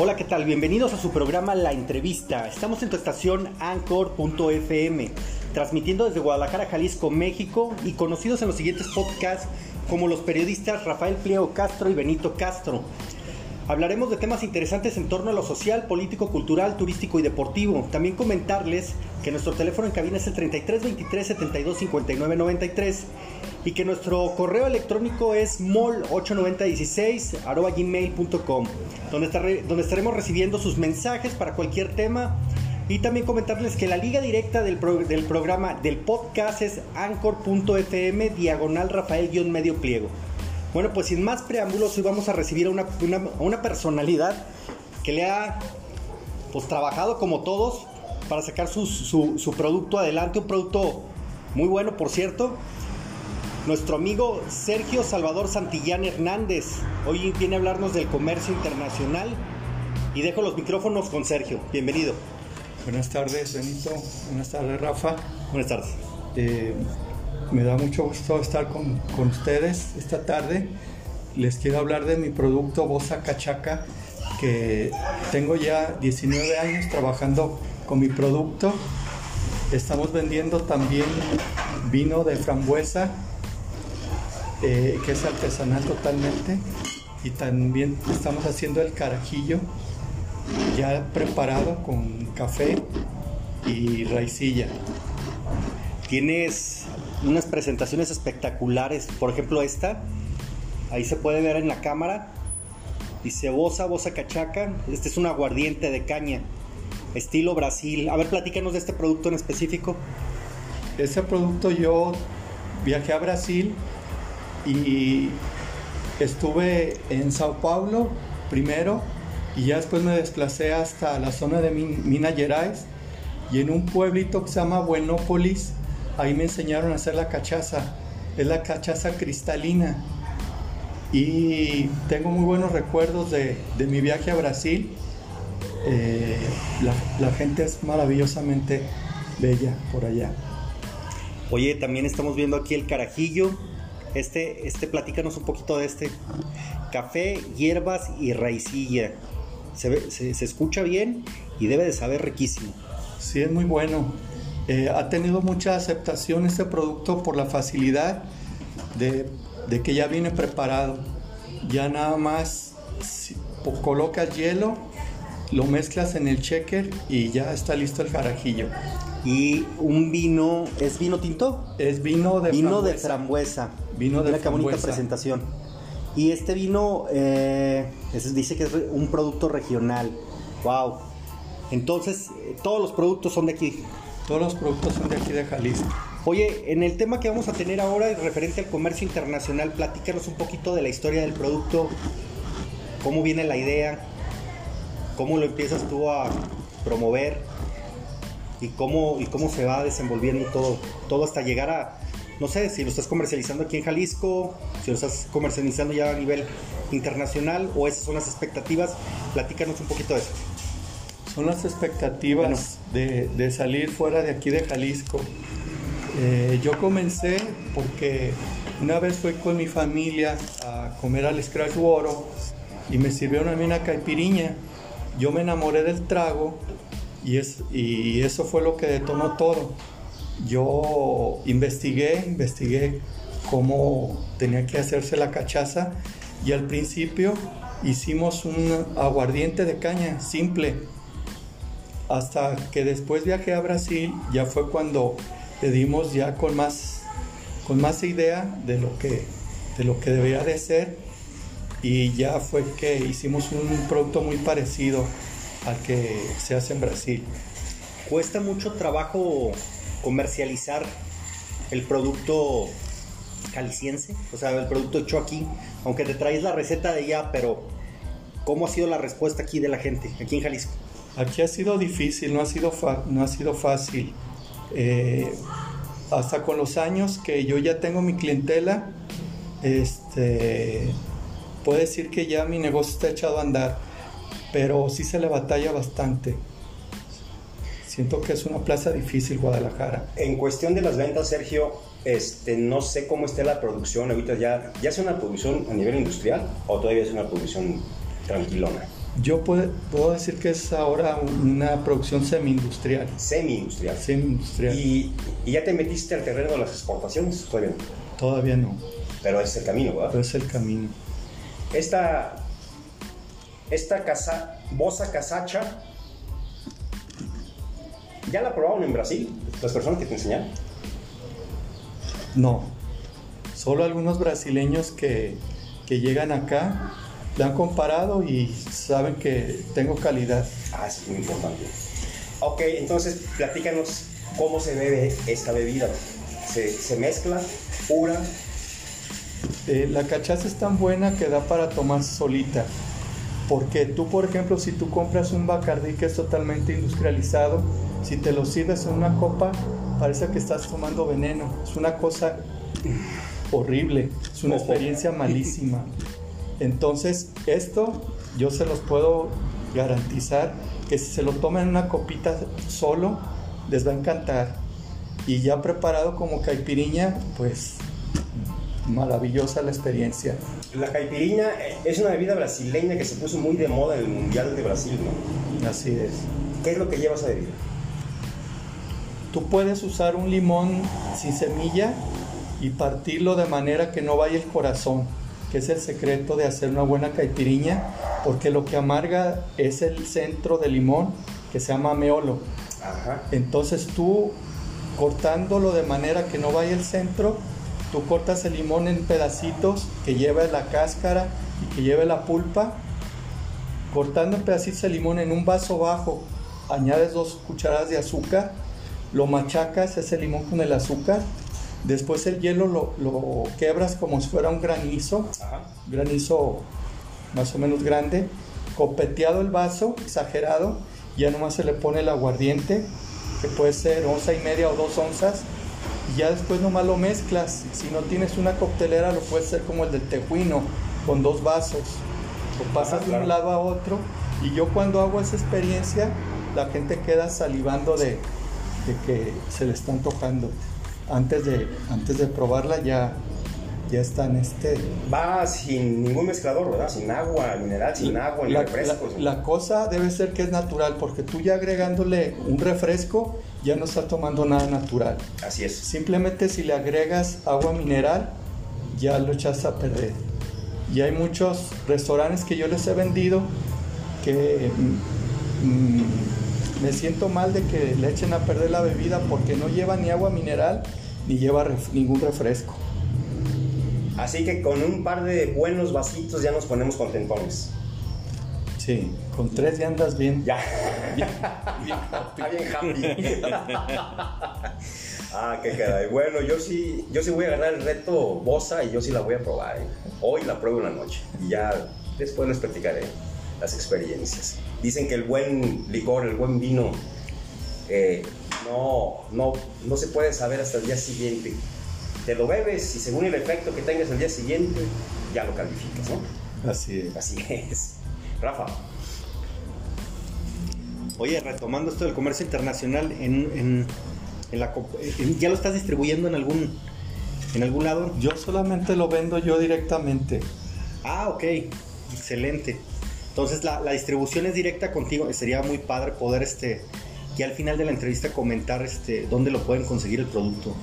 Hola, ¿qué tal? Bienvenidos a su programa La Entrevista. Estamos en tu estación Anchor.fm, transmitiendo desde Guadalajara, Jalisco, México y conocidos en los siguientes podcasts como los periodistas Rafael Pliego Castro y Benito Castro. Hablaremos de temas interesantes en torno a lo social, político, cultural, turístico y deportivo. También comentarles que nuestro teléfono en cabina es el 33 23 72 59 93 y que nuestro correo electrónico es mol8916 donde, donde estaremos recibiendo sus mensajes para cualquier tema y también comentarles que la liga directa del, del programa del podcast es anchor.fm diagonal Rafael-medio pliego. Bueno, pues sin más preámbulos, hoy vamos a recibir a una, una, personalidad que le ha pues trabajado como todos para sacar su, su, su producto adelante, un producto muy bueno por cierto, nuestro amigo Sergio Salvador Santillán Hernández. Hoy viene a hablarnos del comercio internacional y dejo los micrófonos con Sergio. Bienvenido. Buenas tardes, Benito. Buenas tardes, Rafa. Buenas tardes. Eh, me da mucho gusto estar con, con, ustedes esta tarde. Les quiero hablar de mi producto Bosa Cachaca, que tengo ya 19 años trabajando con mi producto. Estamos vendiendo también vino de frambuesa eh, que es artesanal totalmente. Y también estamos haciendo el carajillo ya preparado con café y raicilla. Tienes unas presentaciones espectaculares, por ejemplo esta, ahí se puede ver en la cámara, dice Bosa, Bosa Cachaca, este es un aguardiente de caña, estilo Brasil. A ver, platícanos de este producto en específico. Ese producto yo viajé a Brasil y estuve en Sao Paulo primero y ya después me desplacé hasta la zona de Minas Gerais y en un pueblito que se llama Buenópolis, ahí me enseñaron a hacer la cachaza, es la cachaza cristalina y tengo muy buenos recuerdos de, mi viaje a Brasil, eh, la, la gente es maravillosamente bella por allá. Oye, también estamos viendo aquí el carajillo, este, este, platícanos un poquito de este. Café, hierbas y raicilla. Se, se, escucha bien y debe de saber riquísimo. Sí, es muy bueno. Eh, ha tenido mucha aceptación este producto por la facilidad de, de que ya viene preparado. Ya nada más colocas hielo, lo mezclas en el checker y ya está listo el carajillo. Y un vino, ¿es vino tinto? Es vino de vino frambuesa. de frambuesa. Vino de Mira qué bonita presentación. Y este vino eh, dice que es un producto regional. Wow. Entonces, todos los productos son de aquí. Todos los productos son de aquí de Jalisco. Oye, en el tema que vamos a tener ahora, referente al comercio internacional, platícanos un poquito de la historia del producto, cómo viene la idea, cómo lo empiezas tú a promover y cómo, y cómo se va desenvolviendo todo, todo hasta llegar a, no sé, si lo estás comercializando aquí en Jalisco, si lo estás comercializando ya a nivel internacional o esas son las expectativas, platícanos un poquito de eso. Son las expectativas de, salir fuera de aquí de Jalisco. Eh, yo comencé porque una vez fui con mi familia a comer al Scratch Woro y me sirvieron a mí una caipiriña. Yo me enamoré del trago y, es, y eso fue lo que detonó todo yo investigué, investigué cómo tenía que hacerse la cachaza y al principio hicimos un aguardiente de caña simple. Hasta que después viajé a Brasil, ya fue cuando le dimos ya con más, con más idea de lo, que, de lo que debía de ser y ya fue que hicimos un producto muy parecido al que se hace en Brasil. Cuesta mucho trabajo comercializar el producto caliciense, o sea, el producto hecho aquí, aunque te traes la receta de allá, pero ¿cómo ha sido la respuesta aquí de la gente, aquí en Jalisco? Aquí ha sido difícil, no ha sido, no ha sido fácil. Eh, hasta con los años que yo ya tengo mi clientela, este, puedo decir que ya mi negocio está echado a andar, pero sí se le batalla bastante. Siento que es una plaza difícil Guadalajara. En cuestión de las ventas, Sergio, este, no sé cómo esté la producción ahorita. ¿Ya, ¿Ya es una producción a nivel industrial o todavía es una producción tranquilona? Yo puedo, puedo decir que es ahora una producción semi-industrial. Semi-industrial. Semi-industrial. ¿Y, ¿Y ya te metiste al terreno de las exportaciones? Todavía no. Todavía no, Pero es el camino, ¿verdad? pero es el camino. Esta, esta casa, bosa casacha, ¿ya la probaron en Brasil? Las personas que te enseñaron. No, solo algunos brasileños que, que llegan acá la han comparado y saben que tengo calidad. Ah, eso es muy importante. Ok, entonces platícanos cómo se bebe esta bebida. ¿Se, se mezcla pura? Eh, la cachaza es tan buena que da para tomar solita. Porque tú, por ejemplo, si tú compras un Bacardí que es totalmente industrializado, si te lo sirves en una copa, parece que estás tomando veneno. Es una cosa horrible, es una experiencia malísima. Entonces, esto yo se los puedo garantizar que si se lo toman en una copita solo, les va a encantar. Y ya preparado como caipiriña, pues maravillosa la experiencia. La caipirinha eh, es una bebida brasileña que se puso muy de moda en el Mundial de Brasil, ¿no? Así es. ¿Qué es lo que lleva esa bebida? Tú puedes usar un limón sin semilla y partirlo de manera que no vaya el corazón, que es el secreto de hacer una buena caipiriña, porque lo que amarga es el centro del limón, que se llama meolo. Ajá. Entonces tú cortándolo de manera que no vaya el centro, tú cortas el limón en pedacitos que lleve la cáscara y que lleve la pulpa. Cortando en pedacitos el limón en un vaso bajo, añades dos cucharadas de azúcar, lo machacas ese limón con el azúcar, después el hielo lo, lo quebras como si fuera un granizo, Ajá. granizo más o menos grande, copeteado el vaso, exagerado, ya nomás se le pone el aguardiente, que puede ser onza y media o dos onzas, y ya después nomás lo mezclas. Si no tienes una coctelera, lo puedes hacer como el del tejuino, con dos vasos. Lo pasas Ah, de un lado a otro, y yo cuando hago esa experiencia, la gente queda salivando de, de que se le están tocando. Antes de, antes de probarla ya, ya están este, Va sin ningún mezclador, ¿verdad? Sin agua mineral, sin agua ni la, refrescos. la- la cosa debe ser que es natural, porque tú ya agregándole un refresco, ya no estás tomando nada natural. Así es. Simplemente si le agregas agua mineral, ya lo echas a perder. Y hay muchos restaurantes que yo les he vendido que mm, mm, me siento mal de que le echen a perder la bebida porque no lleva ni agua mineral ni lleva ref- ningún refresco. Así que con un par de buenos vasitos ya nos ponemos contentones. Sí, con tres ya andas bien. Ya. bien- bien bien happy. ah, qué caray. Bueno, yo sí, yo sí voy a ganar el reto Bosa y yo sí la voy a probar. ¿eh? Hoy la pruebo en la noche y ya después les platicaré las experiencias. Dicen que el buen licor, el buen vino, eh, no, no, no se puede saber hasta el día siguiente. Te lo bebes y según el efecto que tengas el día siguiente, ya lo calificas, ¿no? Así es. Así es. Rafa, Oye, retomando esto del comercio internacional, en, en- en la, en- ¿ya lo estás distribuyendo en algún, en algún lado? Yo solamente lo vendo yo directamente. Ah, ok, excelente. Entonces la, la distribución es directa contigo. Sería muy padre poder, este, ya al final de la entrevista comentar, este, dónde lo pueden conseguir el producto.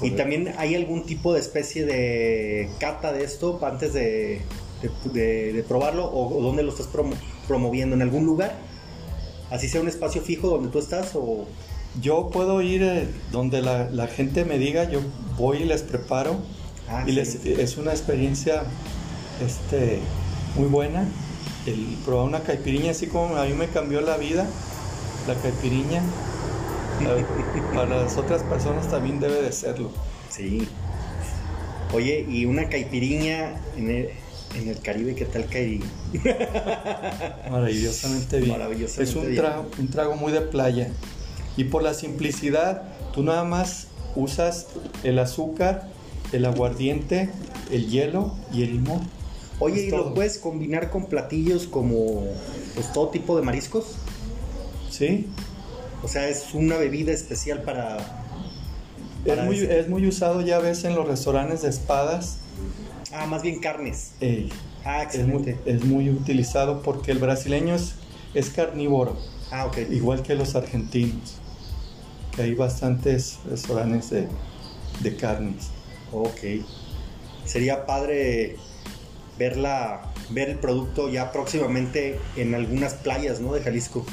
Y también hay algún tipo de especie de cata de esto antes de, de- de- de probarlo o, o dónde lo estás promo- promoviendo en algún lugar. Así sea un espacio fijo donde tú estás o Yo puedo ir eh, donde la, la gente me diga, yo voy y les preparo. Ah, y les- es una experiencia este, muy buena. El probar una caipiriña, así como a mí me cambió la vida, la caipiriña, para las otras personas también debe de serlo. Sí. Oye, y una caipiriña en el, en el Caribe, ¿qué tal caería? Maravillosamente bien. Maravillosamente es un, bien. tra- un trago muy de playa. Y por la simplicidad, tú nada más usas el azúcar, el aguardiente, el hielo y el limón. Oye, ¿y lo puedes combinar con platillos como pues, todo tipo de mariscos? ¿Sí? O sea, es una bebida especial para... Es muy, ese- es muy usado ya ves en los restaurantes de espadas. Ah, más bien carnes. Ah, es muy, excelente. es muy utilizado porque el brasileño es, es carnívoro, Ah, ok. igual que los argentinos. Que hay bastantes restaurantes de, de carnes. Ok. Sería padre verla, ver el producto ya próximamente en algunas playas, ¿no? De Jalisco.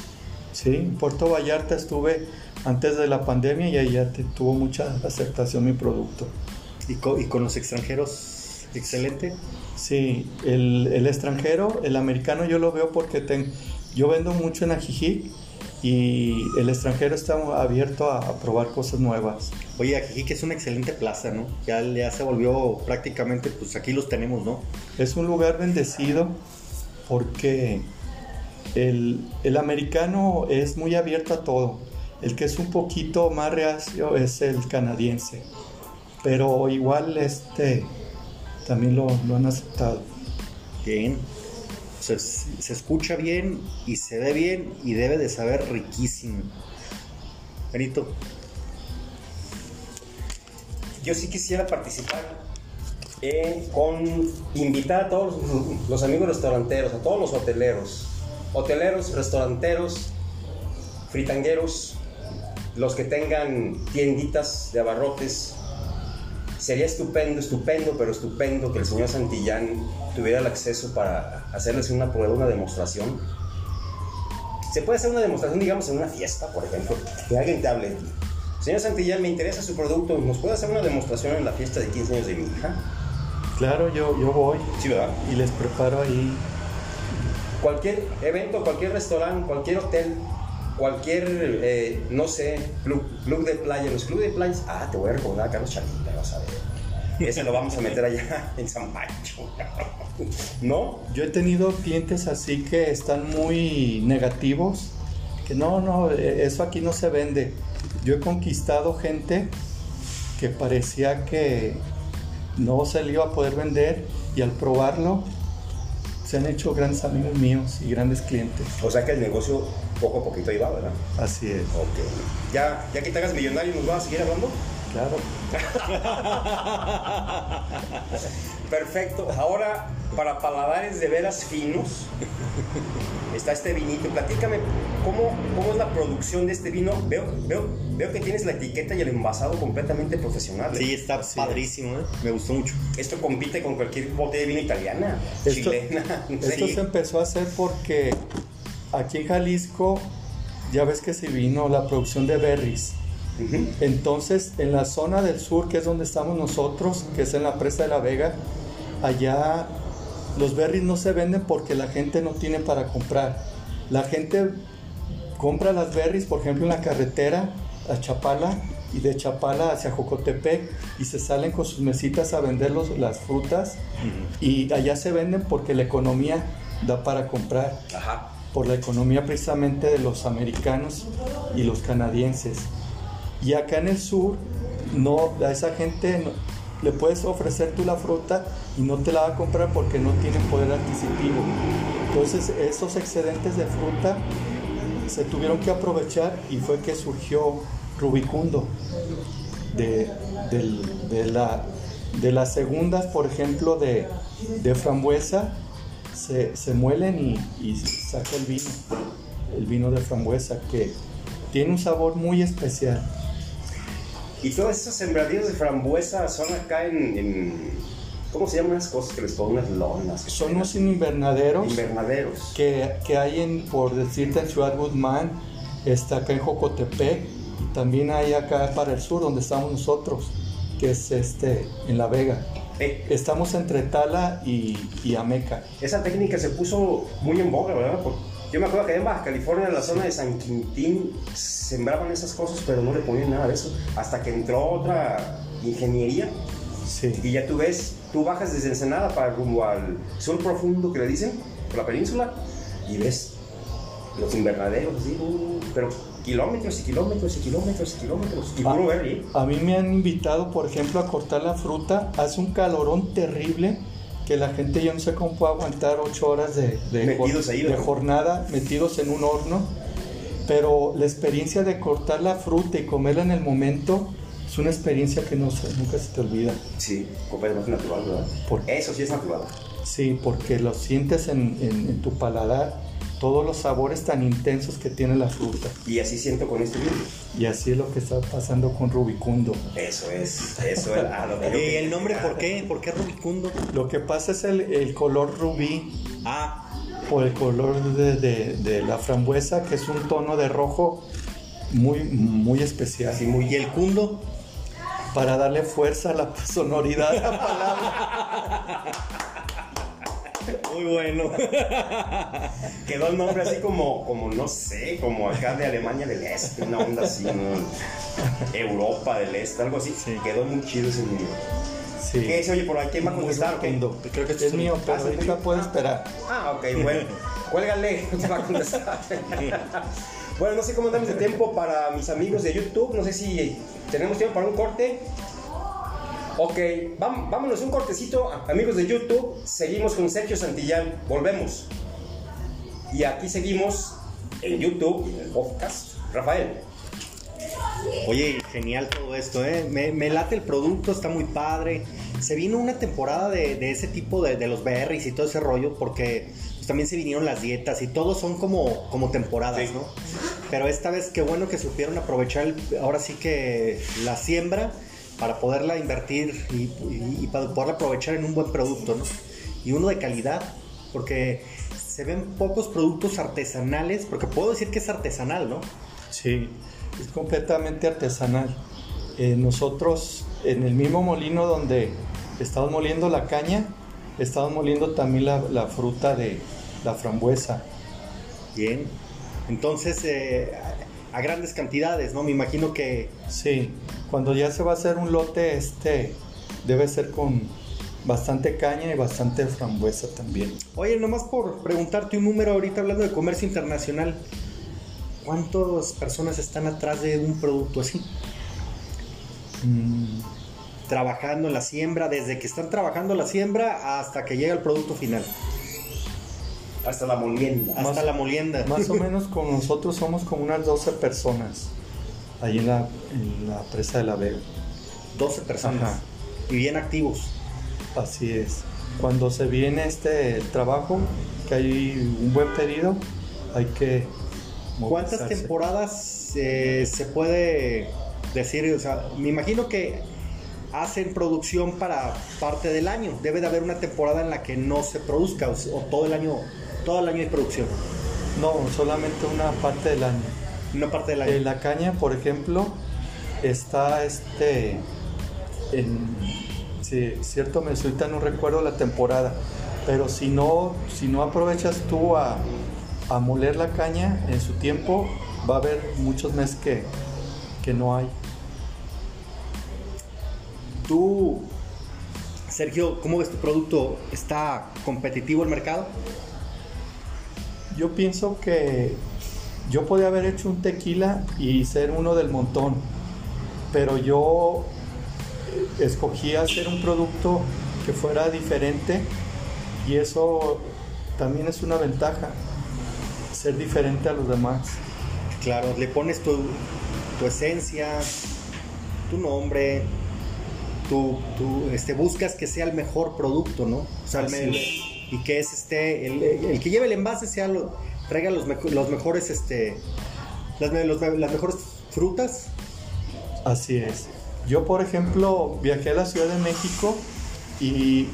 Sí, en Puerto Vallarta estuve antes de la pandemia y ahí ya te- tuvo mucha aceptación mi producto. Y, y con los extranjeros, excelente. Sí, el, el extranjero, el americano yo lo veo porque ten- yo vendo mucho en Ajijic y el extranjero está abierto a, a probar cosas nuevas. Oye, Ajijic es una excelente plaza, ¿no? Ya, ya se volvió prácticamente, pues aquí los tenemos, ¿no? Es un lugar bendecido porque el, el americano es muy abierto a todo. El que es un poquito más reacio es el canadiense. Pero igual este también lo, lo han aceptado. Bien. Se, se escucha bien y se ve bien y debe de saber riquísimo. Benito. Yo sí quisiera participar con invitar a todos los, los amigos restauranteros, a todos los hoteleros, hoteleros, restauranteros, fritangueros, los que tengan tienditas de abarrotes. Sería estupendo, estupendo, pero estupendo que el señor Santillán tuviera el acceso para hacerles una prueba, una demostración. Se puede hacer una demostración, digamos, en una fiesta, por ejemplo, que alguien te hable. Señor Santillán, me interesa su producto. ¿Nos puede hacer una demostración en la fiesta de 15 años de mi hija? Claro, yo, yo voy Sí, ¿verdad? y les preparo ahí. Cualquier evento, cualquier restaurante, cualquier hotel, cualquier, eh, no sé, club, club de playa. Los clubes de playas, ah, te voy a recordar a Carlos Chalita, vas a ver. Ese lo vamos a meter allá en San Pancho. ¿No? Yo he tenido clientes así que están muy negativos, que no, no, eh, eso aquí no se vende. Yo he conquistado gente que parecía que no se le iba a poder vender y al probarlo se han hecho grandes amigos míos y grandes clientes. O sea que el negocio poco a poquito ahí va, ¿verdad? Así es. Ok. Ya, ya que te hagas millonario, ¿nos vas a seguir hablando? Claro. Perfecto. Ahora, para paladares de veras finos, está este vinito. Platícame, ¿cómo, cómo es la producción de este vino? Veo, veo, veo que tienes la etiqueta y el envasado completamente profesional. ¿eh? Sí, está Así padrísimo, ¿eh? Me gustó mucho. Esto compite con cualquier botella de vino italiana, Esto, chilena. esto se empezó a hacer porque aquí en Jalisco ya ves que se vino la producción de berries. Entonces, en la zona del sur, que es donde estamos nosotros, que es en la presa de la Vega, allá los berries no se venden porque la gente no tiene para comprar. La gente compra las berries, por ejemplo, en la carretera a Chapala y de Chapala hacia Jocotepec y se salen con sus mesitas a vender los- las frutas y allá se venden porque la economía da para comprar Ajá. por la economía precisamente de los americanos y los canadienses. Y acá en el sur, no, a esa gente no- le puedes ofrecer tú la fruta y no te la va a comprar porque no tienen poder adquisitivo. Entonces esos excedentes de fruta se tuvieron que aprovechar y fue que surgió Rubicundo. De, de la, de las segundas, por ejemplo, de, de frambuesa, se, se muelen y, y saca el vino, el vino de frambuesa, que tiene un sabor muy especial. Y todas esas sembradíos de frambuesa son acá en- ¿Cómo se llaman las cosas que les ponen unas lonas? que Son unos invernaderos invernaderos. que, que hay en, por decirte, en Ciudad Guzmán, está acá en Jocotepec, y también hay acá para el sur, donde estamos nosotros, que es este, en La Vega. Eh, Estamos entre Tala y, y Ameca. esa técnica se puso muy en boga, ¿verdad? Porque yo me acuerdo que en Baja California, en la zona de San Quintín, sembraban esas cosas, pero no le ponían nada de eso. Hasta que entró otra ingeniería Sí. y ya tú ves, tú bajas desde Ensenada para rumbo al sur profundo que le dicen, por la península, y ves los invernaderos, así, uh, pero kilómetros y kilómetros y kilómetros y kilómetros. Y puro verde. A mí me han invitado, por ejemplo, a cortar la fruta. Hace un calorón terrible que la gente, yo no sé cómo puede aguantar ocho horas de, de, Metidos ahí, de ¿verdad? jornada metidos en un horno. Pero la experiencia de cortar la fruta y comerla en el momento es una experiencia que no nunca se te olvida. Sí, completamente natural, ¿verdad? Por- Eso sí es natural. Sí, porque lo sientes en, en tu paladar todos los sabores tan intensos que tiene la fruta. Y así siento con este vino. Y así es lo que está pasando con Rubicundo. Eso es, eso es. Ah, ¿Y el nombre por qué? ¿Por qué Rubicundo? Lo que pasa es el, color rubí. Ah. Por el color de, la frambuesa, que es un tono de rojo muy, muy especial. Sí, muy, ¿Y el cundo? Para darle fuerza a la sonoridad de la palabra. Muy bueno. Quedó el nombre así como, como, no sé, como acá de Alemania del Este, una onda así, Europa del Este, algo así. Quedó muy chido ese niño. Sí. ¿Qué es? Oye, por aquí va a contestar? Creo que este es mío, pero ahorita puede esperar. Ah, ok, bueno. Cuélgale, va a contestar. bueno, no sé cómo andamos de tiempo para mis amigos de YouTube. No sé si tenemos tiempo para un corte. Ok, vámonos un cortecito, amigos de YouTube. Seguimos con Sergio Santillán. Volvemos. Y aquí seguimos en YouTube en el podcast. Rafael. Oye, genial todo esto, ¿eh? Me, late el producto, está muy padre. Se vino una temporada de, ese tipo de, los berries y todo ese rollo, porque también se vinieron las dietas y todos son como, como temporadas, ¿no? Pero esta vez qué bueno que supieron aprovechar ahora sí que la siembra para poderla invertir y, para poderla aprovechar en un buen producto, ¿no? Y uno de calidad, porque se ven pocos productos artesanales, porque puedo decir que es artesanal, ¿no? Sí, es completamente artesanal. Eh, nosotros en el mismo molino donde estamos moliendo la caña, estamos moliendo también la, fruta de la frambuesa. Bien, entonces eh, a grandes cantidades, ¿no? Me imagino que... Sí, cuando ya se va a hacer un lote, este debe ser con bastante caña y bastante frambuesa también. Oye, nomás por preguntarte un número ahorita hablando de comercio internacional, ¿cuántas personas están atrás de un producto así? Mm. Trabajando en la siembra, desde que están trabajando la siembra hasta que llega el producto final. Hasta la molienda. Hasta la molienda. Más o menos con nosotros somos como unas 12 personas ahí en la, presa de la Vega. 12 personas. Y bien activos. Así es. Cuando se viene este trabajo, que hay un buen pedido, hay que... ¿Cuántas temporadas eh, se puede decir? O sea, me imagino que hacen producción para parte del año. Debe de haber una temporada en la que no se produzca o todo el año todo el año hay producción. No, solamente una parte del año. Una parte del año. En la caña, por ejemplo, está este. En, sí, cierto, me ahorita no recuerdo la temporada, pero si no, si no aprovechas tú a, a moler la caña en su tiempo, va a haber muchos meses que, que no hay. Tú, Sergio, ¿cómo ves tu producto? ¿Está competitivo el mercado? Yo pienso que yo podía haber hecho un tequila y ser uno del montón, pero yo escogí hacer un producto que fuera diferente y eso también es una ventaja, ser diferente a los demás. Claro, le pones tu, esencia, tu nombre, tu, este, buscas que sea el mejor producto, ¿no? O sea, y que es este, el, que lleve el envase sea lo, traiga los, los mejores, este, las, las mejores frutas. Así es. Yo, por ejemplo, viajé a la Ciudad de México y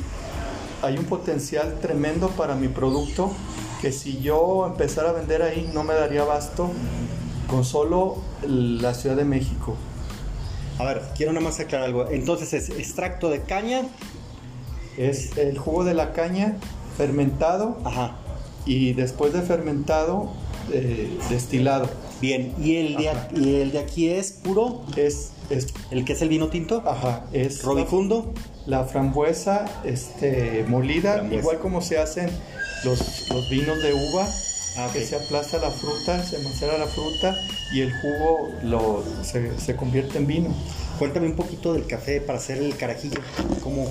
hay un potencial tremendo para mi producto que si yo empezara a vender ahí no me daría abasto con solo la Ciudad de México. A ver, quiero nada más aclarar algo. Entonces es extracto de caña. Es el jugo de la caña fermentado Ajá. y después de fermentado, eh, destilado. Bien, ¿Y el, de, ¿y el de aquí es puro? Es, es ¿El que es el vino tinto? Ajá, es robifundo. La, frambuesa este, molida, igual como se hacen los, los vinos de uva, ah, que se aplasta la fruta, se macera la fruta y el jugo lo, se, se convierte en vino. Cuéntame un poquito del café para hacer el carajillo. ¿Cómo,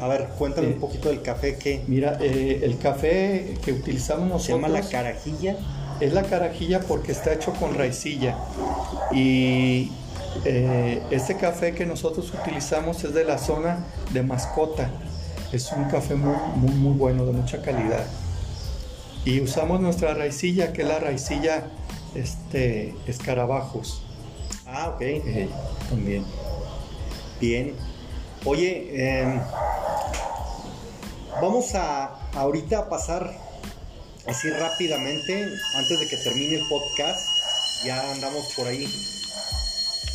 a ver, cuéntame un eh, poquito del café que... Mira, eh, el café que utilizamos nosotros... ¿Se llama la carajilla? Es la carajilla porque está hecho con raicilla. Y eh, este café que nosotros utilizamos es de la zona de mascota. Es un café muy, muy, muy bueno, de mucha calidad. Y usamos nuestra raicilla, que es la raicilla este, escarabajos. Ah, ok. eh, también. Bien. Oye, em, vamos a ahorita a pasar así rápidamente, antes de que termine el podcast. Ya andamos por ahí,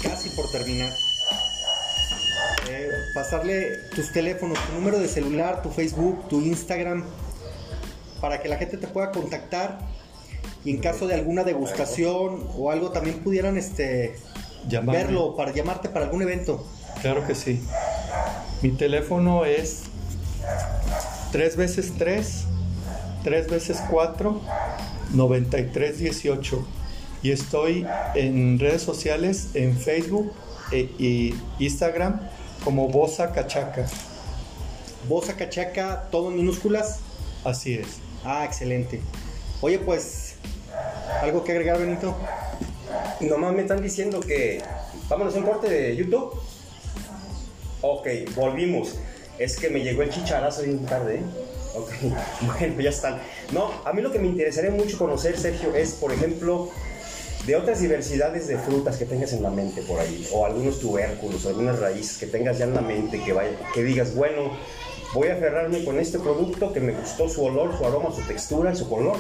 casi por terminar. Eh, pasarle tus teléfonos, tu número de celular, tu Facebook, tu Instagram, para que la gente te pueda contactar y en caso de alguna degustación o algo también pudieran este, Llamarme. verlo para llamarte para algún evento. Claro que sí. Mi teléfono es 3 veces 3, 3 veces 4, 9318. Y estoy en redes sociales, en Facebook e- y Instagram como Bosa Cachaca. Bosa Cachaca, todo en minúsculas. Así es. Ah, excelente. Oye, pues, ¿algo que agregar, Benito? Nomás me están diciendo que. Vámonos a un corte de YouTube. Ok, volvimos. Es que me llegó el chicharazo bien tarde, ¿eh? Ok, bueno, ya están. No, a mí lo que me interesaría mucho conocer, Sergio, es, por ejemplo, de otras diversidades de frutas que tengas en la mente por ahí, o algunos tubérculos, o algunas raíces que tengas ya en la mente, que, vaya, que digas, bueno, voy a aferrarme con este producto que me gustó su olor, su aroma, su textura, su color,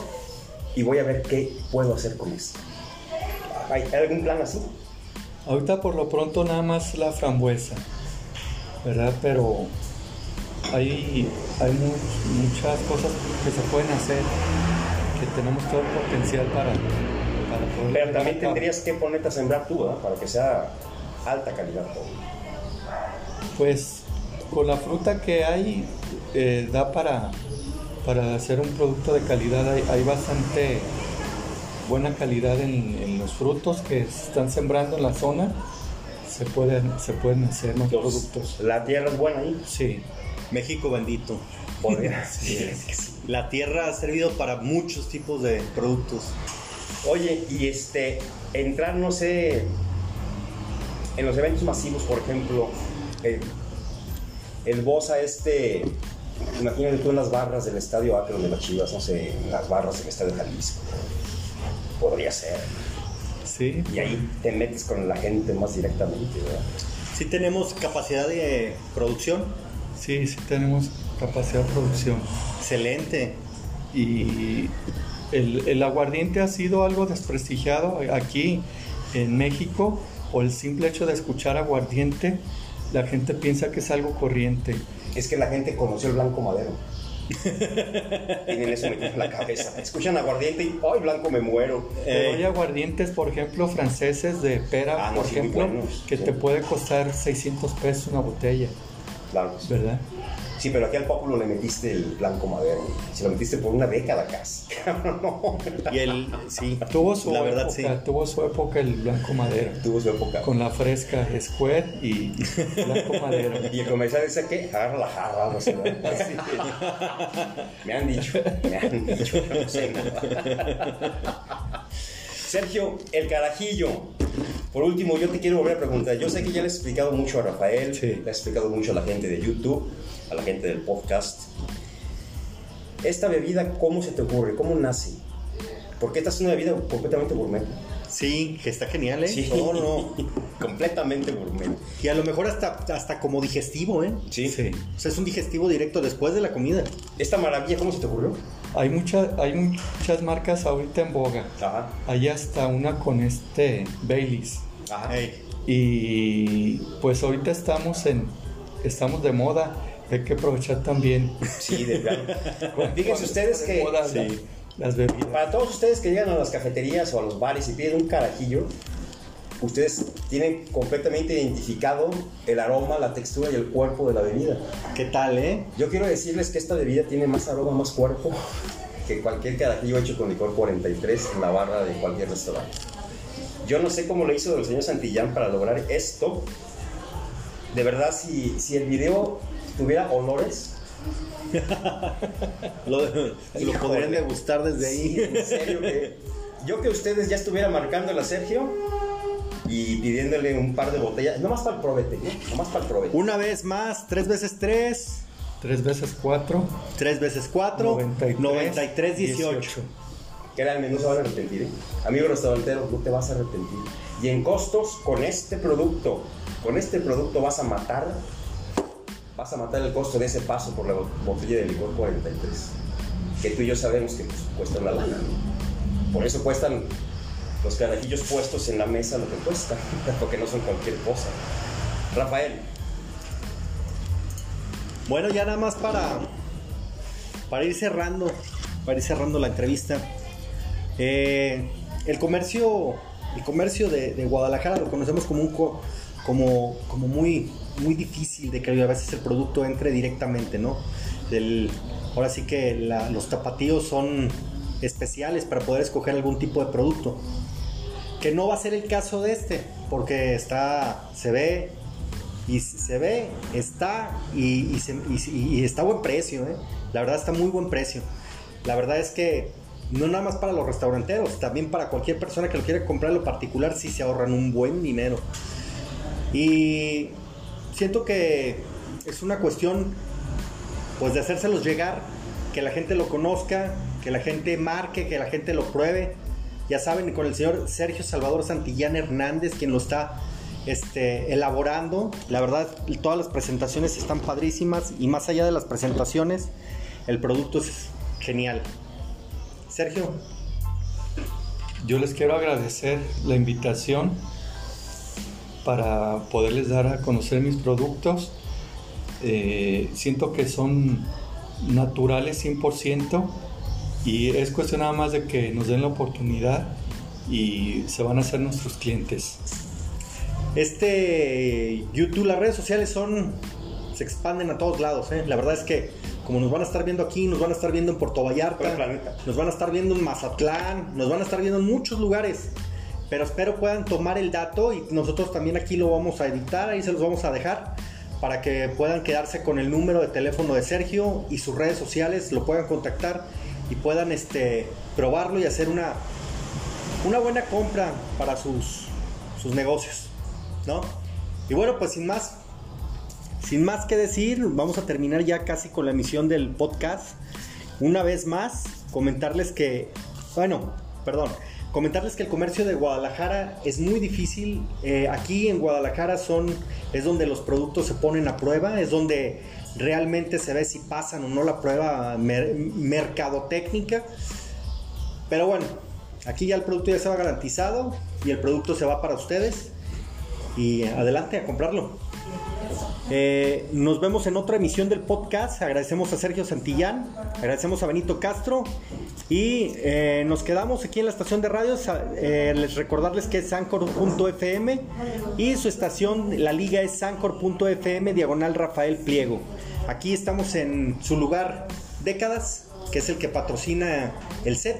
y voy a ver qué puedo hacer con esto. ¿Hay algún plan así? Ahorita por lo pronto nada más la frambuesa, ¿verdad? Pero hay, hay mu- muchas cosas que se pueden hacer, que tenemos todo el potencial para, para poder... Pero también tendrías que ponerte a sembrar tú, ¿verdad? Para que sea alta calidad todo. Pues con la fruta que hay, eh, da para, para hacer un producto de calidad. Hay, hay bastante buena calidad en, en los frutos que están sembrando en la zona. Se pueden, se pueden hacer más Los- productos. La tierra es buena ahí. Sí, México bendito. Podría. Sí. La tierra ha servido para muchos tipos de productos. Oye, y este, entrar, no sé, en los eventos masivos, por ejemplo, el, el Bosa este, imagínate tú en las barras del Estadio Akron de las Chivas, no sé, en las barras del Estadio Jalisco. Podría ser. sí. Y ahí te metes con la gente más directamente, ¿verdad? Sí tenemos capacidad de producción. Sí, sí tenemos capacidad de producción. Excelente. Y el, el aguardiente ha sido algo desprestigiado aquí en México por el simple hecho de escuchar aguardiente. La gente piensa que es algo corriente. Es que la gente conoció el blanco madero. Tienen eso metido en la cabeza. Escuchan aguardiente y ¡ay, blanco me muero! Pero Eh. hay aguardientes, por ejemplo, franceses de pera, Ah, no, por sí, ejemplo, que sí. te puede costar 600 pesos una botella, Claro. sí. ¿verdad? Sí, pero aquí al pópulo le metiste el blanco madero. Se lo metiste por una década casi. no. Y el, sí, Tuvo su la verdad época, sí. tuvo su época el blanco madera, Tuvo su época. con la fresca Square y blanco madera. Y el comercial dice que agarra la jarra, no sé. Me han dicho, me han dicho, no sé. Sergio, el carajillo. Por último, yo te quiero volver a preguntar. Yo sé que ya le he explicado mucho a Rafael, Sí. le he explicado mucho a la gente de YouTube, a la gente del podcast. Esta bebida, ¿cómo se te ocurre? ¿Cómo nace? Porque esta es una bebida completamente gourmet. Sí, que está genial, ¿eh? Sí, No, no. completamente gourmet. Y a lo mejor hasta, hasta como digestivo, ¿eh? Sí. Sí. O sea, es un digestivo directo después de la comida. Esta maravilla, ¿cómo se te ocurrió? Hay, mucha, hay muchas marcas ahorita en boga. Ajá. Hay hasta una con este Baileys. Ajá. Y pues ahorita estamos en estamos de moda, hay que aprovechar también. Sí, de verdad. Fíjense ustedes De que moda, sí. la- las bebidas. para todos ustedes que llegan a las cafeterías o a los bares y piden un carajillo, ustedes tienen completamente identificado el aroma, la textura y el cuerpo de la bebida. ¿Qué tal, eh? Yo quiero decirles que esta bebida tiene más aroma, más cuerpo que cualquier carajillo hecho con licor 43 en la barra de cualquier restaurante. Yo no sé cómo lo hizo el señor Santillán para lograr esto. De verdad, si, si el video tuviera olores, Lo, lo podrían degustar desde ahí. Sí, en serio que yo que ustedes ya estuvieran marcándole a Sergio y pidiéndole un par de botellas, nomás para el probete, ¿no? nomás para el probete. Una vez más, tres veces tres. 3 veces 4. 3 veces 4. 93, 18. Créanme, no se van a arrepentir. ¿eh? Amigo restaurantero, no te vas a arrepentir. Y en costos, con este producto, con este producto vas a matar, vas a matar el costo de ese paso por la botella de licor 43. Que tú y yo sabemos que pues, cuesta una lana. Por eso cuestan los carajillos puestos en la mesa lo que cuesta, porque no son cualquier cosa. Rafael. Bueno, ya nada más para, para ir cerrando, para ir cerrando la entrevista. Eh, el comercio, el comercio de, Guadalajara lo conocemos como un como, como muy, muy difícil de que a veces el producto entre directamente, ¿no? ahora sí que los tapatíos son especiales para poder escoger algún tipo de producto. Que no va a ser el caso de este, porque está, se ve, y se ve, está y, está a buen precio, ¿eh? La verdad está muy buen precio. La verdad es que no nada más para los restauranteros, también para cualquier persona que lo quiera comprar en lo particular, sí se ahorran un buen dinero. Y siento que es una cuestión pues de hacérselos llegar, que la gente lo conozca, que la gente marque, que la gente lo pruebe. Ya saben, con el señor Sergio Salvador Santillán Hernández, quien lo está este, elaborando. La verdad, todas las presentaciones están padrísimas y más allá de las presentaciones, el producto es genial. Sergio. Yo les quiero agradecer la invitación para poderles dar a conocer mis productos. Eh, siento que son naturales 100% y es cuestión nada más de que nos den la oportunidad y se van a hacer nuestros clientes. Este YouTube, las redes sociales son se expanden a todos lados. ¿eh? La verdad es que como nos van a estar viendo aquí, nos van a estar viendo en Puerto Vallarta, nos van a estar viendo en Mazatlán, nos van a estar viendo en muchos lugares. Pero espero puedan tomar el dato y nosotros también aquí lo vamos a editar, ahí se los vamos a dejar para que puedan quedarse con el número de teléfono de Sergio y sus redes sociales, lo puedan contactar y puedan este, probarlo y hacer una, una buena compra para sus, sus negocios, ¿no? Y bueno, pues sin más, sin más que decir, vamos a terminar ya casi con la emisión del podcast. Una vez más, comentarles que, bueno, perdón, comentarles que el comercio de Guadalajara es muy difícil. Eh, aquí en Guadalajara son, es donde los productos se ponen a prueba, es donde realmente se ve si pasan o no la prueba mercadotécnica. Pero bueno, aquí ya el producto ya se va garantizado y el producto se va para ustedes. Y adelante a comprarlo. Eh, nos vemos en otra emisión del podcast. Agradecemos a Sergio Santillán, agradecemos a Benito Castro y eh, nos quedamos aquí en la estación de radios. Eh, les recordarles que es Anchor.fm y su estación, la liga es Anchor.fm, diagonal Rafael Pliego. Aquí estamos en su lugar décadas, que es el que patrocina el set.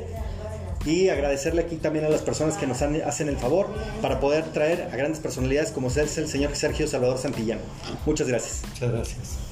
Y agradecerle aquí también a las personas que nos hacen el favor para poder traer a grandes personalidades como es el señor Sergio Salvador Santillán. Muchas gracias. Muchas gracias.